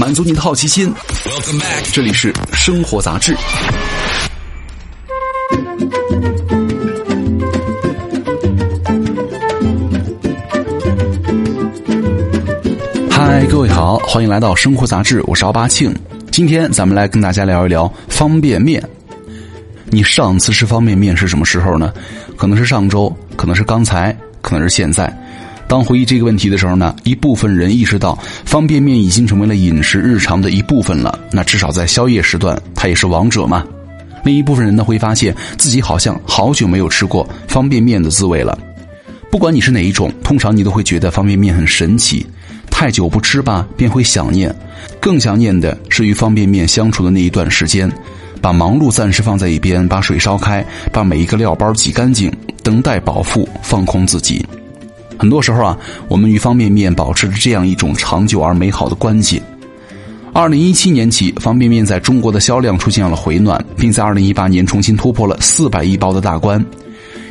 满足你的好奇心。这里是生活杂志。嗨，各位好，欢迎来到生活杂志，我是奥巴庆。今天咱们来跟大家聊一聊方便面。你上次吃方便面是什么时候呢？可能是上周，可能是刚才，可能是现在。当回忆这个问题的时候呢，一部分人意识到方便面已经成为了饮食日常的一部分了。那至少在宵夜时段，它也是王者嘛。另一部分人呢，会发现自己好像好久没有吃过方便面的滋味了。不管你是哪一种，通常你都会觉得方便面很神奇。太久不吃吧，便会想念；更想念的是与方便面相处的那一段时间。把忙碌暂时放在一边，把水烧开，把每一个料包挤干净，等待饱腹，放空自己。很多时候啊，我们与方便面保持着这样一种长久而美好的关系。二零一七年起，方便面在中国的销量出现了回暖，并在二零一八年重新突破了四百亿包的大关。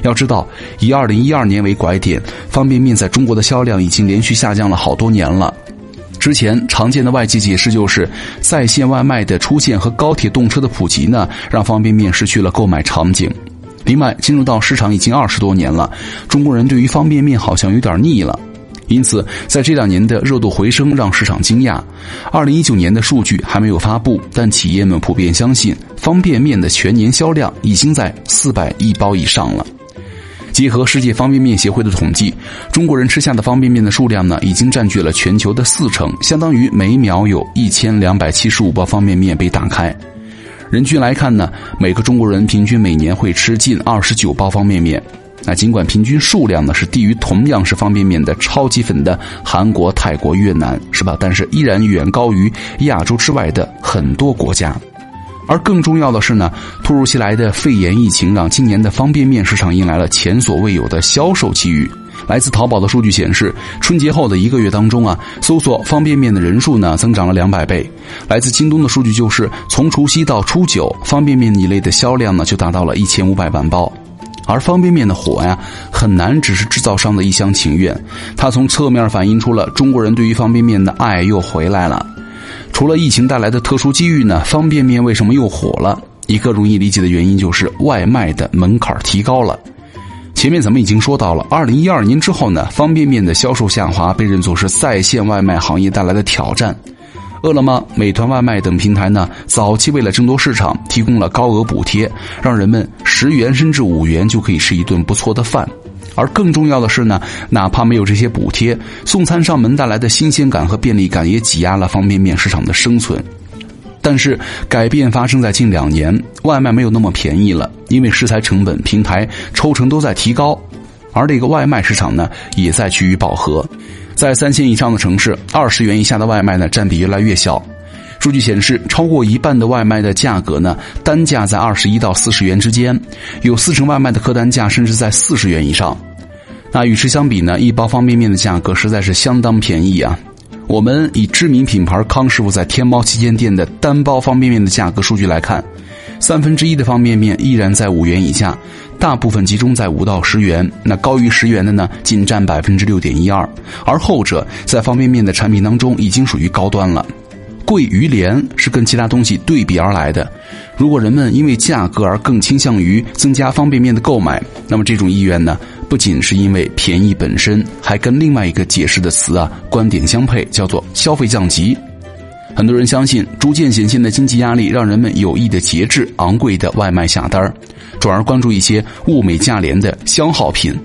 要知道，以二零一二年为拐点，方便面在中国的销量已经连续下降了好多年了。之前常见的外界解释就是在线外卖的出现和高铁动车的普及呢，让方便面失去了购买场景。另外，进入到市场已经二十多年了，中国人对于方便面好像有点腻了，因此在这两年的热度回升让市场惊讶。二零一九年的数据还没有发布，但企业们普遍相信方便面的全年销量已经在四百亿包以上了。结合世界方便面协会的统计，中国人吃下的方便面的数量呢，已经占据了全球的四成，相当于每秒有一千两百七十五包方便面被打开。人均来看呢，每个中国人平均每年会吃近二十九包方便面。那尽管平均数量呢是低于同样是方便面的超级粉的韩国、泰国、越南，是吧？但是依然远高于亚洲之外的很多国家。而更重要的是呢，突如其来的肺炎疫情让今年的方便面市场迎来了前所未有的销售机遇。来自淘宝的数据显示，春节后的一个月当中啊，搜索方便面的人数呢增长了两百倍。来自京东的数据就是，从除夕到初九，方便面一类的销量呢就达到了一千五百万包。而方便面的火呀，很难只是制造商的一厢情愿，它从侧面反映出了中国人对于方便面的爱又回来了。除了疫情带来的特殊机遇呢，方便面为什么又火了？一个容易理解的原因就是外卖的门槛提高了。前面咱们已经说到了，二零一二年之后呢，方便面的销售下滑被认作是在线外卖行业带来的挑战。饿了么、美团外卖等平台呢，早期为了争夺市场，提供了高额补贴，让人们十元甚至五元就可以吃一顿不错的饭。而更重要的是呢，哪怕没有这些补贴，送餐上门带来的新鲜感和便利感也挤压了方便面市场的生存。但是改变发生在近两年，外卖没有那么便宜了，因为食材成本、平台抽成都在提高，而这个外卖市场呢也在趋于饱和。在三线以上的城市，二十元以下的外卖呢占比越来越小。数据显示，超过一半的外卖的价格呢，单价在二十一到四十元之间，有四成外卖的客单价甚至在四十元以上。那与之相比呢，一包方便面的价格实在是相当便宜啊。我们以知名品牌康师傅在天猫旗舰店的单包方便面的价格数据来看，三分之一的方便面依然在五元以下，大部分集中在五到十元。那高于十元的呢，仅占百分之六点一二，而后者在方便面的产品当中已经属于高端了。贵于廉是跟其他东西对比而来的。如果人们因为价格而更倾向于增加方便面的购买，那么这种意愿呢，不仅是因为便宜本身，还跟另外一个解释的词啊观点相配，叫做消费降级。很多人相信，逐渐显现的经济压力让人们有意的节制昂贵的外卖下单转而关注一些物美价廉的消耗品。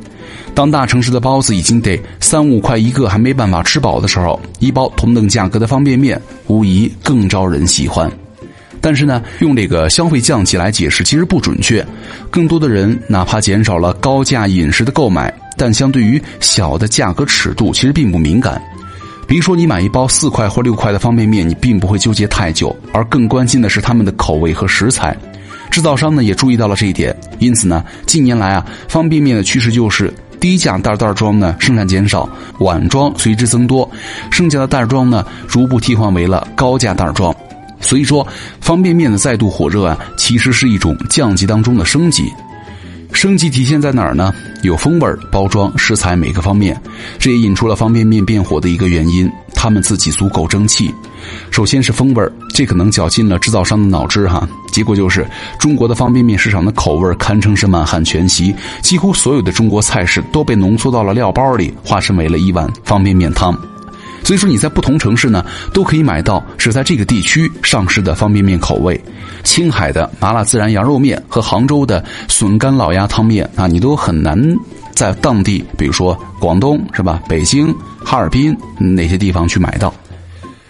当大城市的包子已经得三五块一个，还没办法吃饱的时候，一包同等价格的方便面无疑更招人喜欢。但是呢，用这个消费降级来解释其实不准确。更多的人哪怕减少了高价饮食的购买，但相对于小的价格尺度，其实并不敏感。比如说，你买一包四块或六块的方便面，你并不会纠结太久，而更关心的是他们的口味和食材。制造商呢也注意到了这一点，因此呢，近年来啊，方便面的趋势就是。低价袋袋装呢生产减少，碗装随之增多，剩下的袋装呢逐步替换为了高价袋装。所以说，方便面的再度火热啊，其实是一种降级当中的升级。升级体现在哪儿呢？有风味、包装、食材每个方面，这也引出了方便面变火的一个原因。他们自己足够争气。首先是风味儿这可能绞尽了制造商的脑汁哈。结果就是中国的方便面市场的口味堪称是满汉全席，几乎所有的中国菜式都被浓缩到了料包里，化身为了一碗方便面汤。所以说你在不同城市呢，都可以买到只在这个地区上市的方便面口味。青海的麻辣孜然羊肉面和杭州的笋干老鸭汤面啊，你都很难在当地，比如说广东是吧，北京、哈尔滨哪些地方去买到。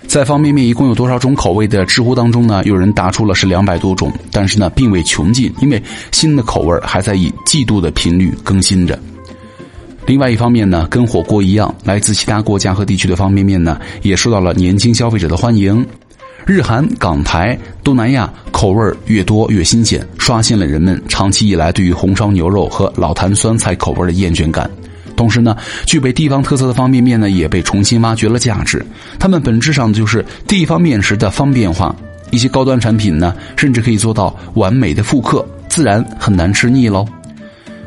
在方便面一共有多少种口味的知乎当中呢？有人答出了是两百多种，但是呢，并未穷尽，因为新的口味还在以季度的频率更新着。另外一方面呢，跟火锅一样，来自其他国家和地区的方便面呢，也受到了年轻消费者的欢迎。日韩、港台、东南亚口味越多越新鲜，刷新了人们长期以来对于红烧牛肉和老坛酸菜口味的厌倦感。同时呢，具备地方特色的方便面呢，也被重新挖掘了价值。它们本质上就是地方面食的方便化。一些高端产品呢，甚至可以做到完美的复刻，自然很难吃腻喽。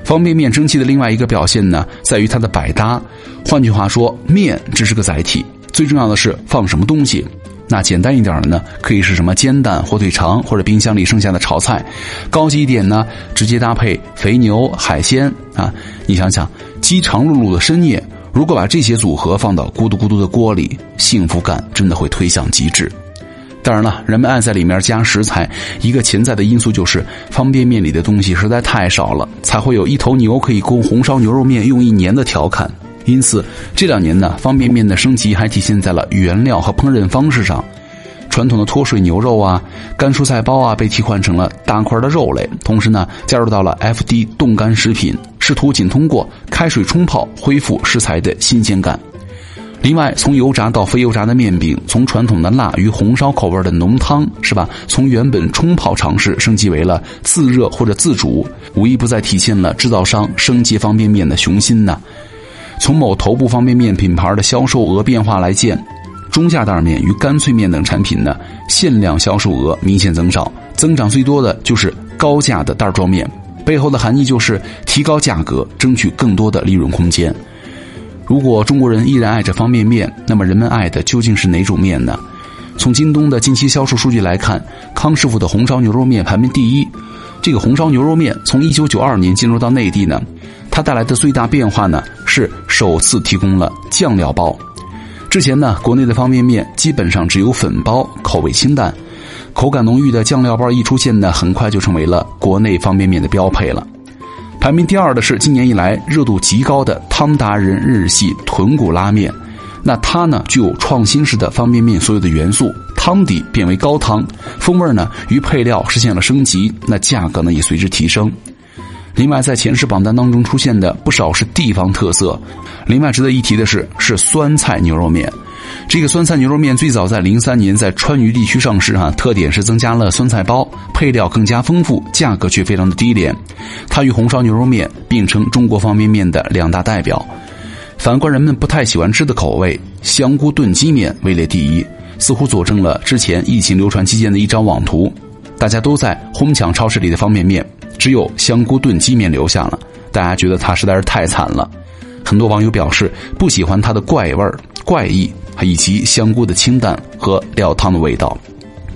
方便面蒸汽的另外一个表现呢，在于它的百搭。换句话说，面只是个载体，最重要的是放什么东西。那简单一点的呢，可以是什么煎蛋、火腿肠或者冰箱里剩下的炒菜；高级一点呢，直接搭配肥牛、海鲜啊。你想想，饥肠辘辘的深夜，如果把这些组合放到咕嘟咕嘟的锅里，幸福感真的会推向极致。当然了，人们爱在里面加食材，一个潜在的因素就是方便面里的东西实在太少了，才会有一头牛可以供红烧牛肉面用一年的调侃。因此，这两年呢，方便面的升级还体现在了原料和烹饪方式上。传统的脱水牛肉啊、干蔬菜包啊，被替换成了大块的肉类，同时呢，加入到了 FD 冻干食品，试图仅通过开水冲泡恢复食材的新鲜感。另外，从油炸到非油炸的面饼，从传统的辣与红烧口味的浓汤，是吧？从原本冲泡尝试升级为了自热或者自煮，无一不在体现了制造商升级方便面的雄心呢。从某头部方便面品牌的销售额变化来见，中价袋面与干脆面等产品呢，限量销售额明显增少，增长最多的就是高价的袋装面，背后的含义就是提高价格，争取更多的利润空间。如果中国人依然爱着方便面，那么人们爱的究竟是哪种面呢？从京东的近期销售数据来看，康师傅的红烧牛肉面排名第一。这个红烧牛肉面从一九九二年进入到内地呢，它带来的最大变化呢是首次提供了酱料包。之前呢，国内的方便面基本上只有粉包，口味清淡，口感浓郁的酱料包一出现呢，很快就成为了国内方便面的标配了。排名第二的是今年以来热度极高的汤达人日系豚骨拉面，那它呢具有创新式的方便面所有的元素，汤底变为高汤，风味呢与配料实现了升级，那价格呢也随之提升。另外在前十榜单当中出现的不少是地方特色，另外值得一提的是是酸菜牛肉面。这个酸菜牛肉面最早在零三年在川渝地区上市，哈，特点是增加了酸菜包，配料更加丰富，价格却非常的低廉。它与红烧牛肉面并称中国方便面的两大代表。反观人们不太喜欢吃的口味，香菇炖鸡面位列第一，似乎佐证了之前疫情流传期间的一张网图：大家都在哄抢超市里的方便面，只有香菇炖鸡面留下了。大家觉得它实在是太惨了。很多网友表示不喜欢它的怪味儿、怪异。以及香菇的清淡和料汤的味道，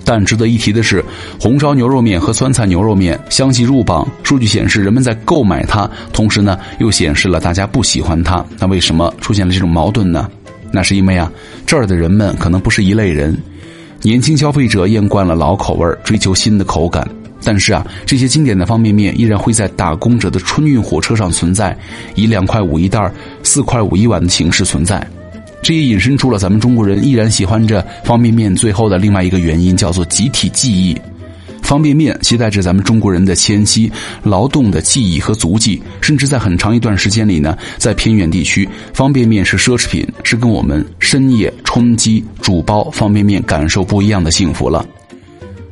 但值得一提的是，红烧牛肉面和酸菜牛肉面相继入榜。数据显示，人们在购买它，同时呢，又显示了大家不喜欢它。那为什么出现了这种矛盾呢？那是因为啊，这儿的人们可能不是一类人。年轻消费者厌惯了老口味，追求新的口感。但是啊，这些经典的方便面依然会在打工者的春运火车上存在，以两块五一袋、四块五一碗的形式存在。这也引申出了咱们中国人依然喜欢着方便面最后的另外一个原因，叫做集体记忆。方便面携带着咱们中国人的迁徙、劳动的记忆和足迹，甚至在很长一段时间里呢，在偏远地区，方便面是奢侈品，是跟我们深夜冲击煮包方便面感受不一样的幸福了。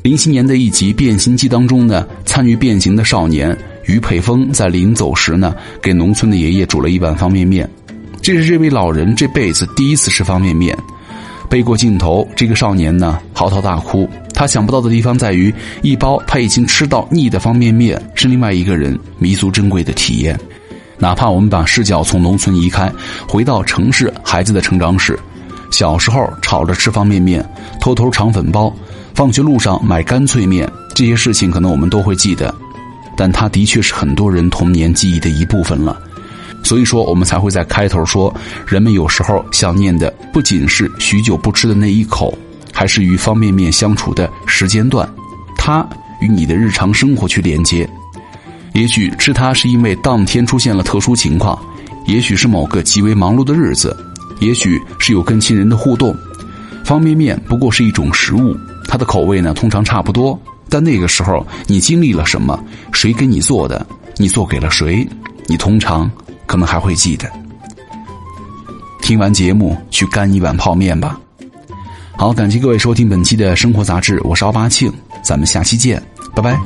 零七年的一集《变形记》当中呢，参与变形的少年于佩峰在临走时呢，给农村的爷爷煮了一碗方便面。这是这位老人这辈子第一次吃方便面，背过镜头，这个少年呢嚎啕大哭。他想不到的地方在于，一包他已经吃到腻的方便面是另外一个人弥足珍贵的体验。哪怕我们把视角从农村移开，回到城市孩子的成长史，小时候吵着吃方便面，偷偷肠粉包，放学路上买干脆面，这些事情可能我们都会记得，但它的确是很多人童年记忆的一部分了。所以说，我们才会在开头说，人们有时候想念的不仅是许久不吃的那一口，还是与方便面相处的时间段，它与你的日常生活去连接。也许吃它是因为当天出现了特殊情况，也许是某个极为忙碌的日子，也许是有跟亲人的互动。方便面不过是一种食物，它的口味呢通常差不多，但那个时候你经历了什么，谁给你做的，你做给了谁，你通常可能还会记得。听完节目去干一碗泡面吧。好，感谢各位收听本期的生活杂志，我是奥巴庆，咱们下期见，拜拜。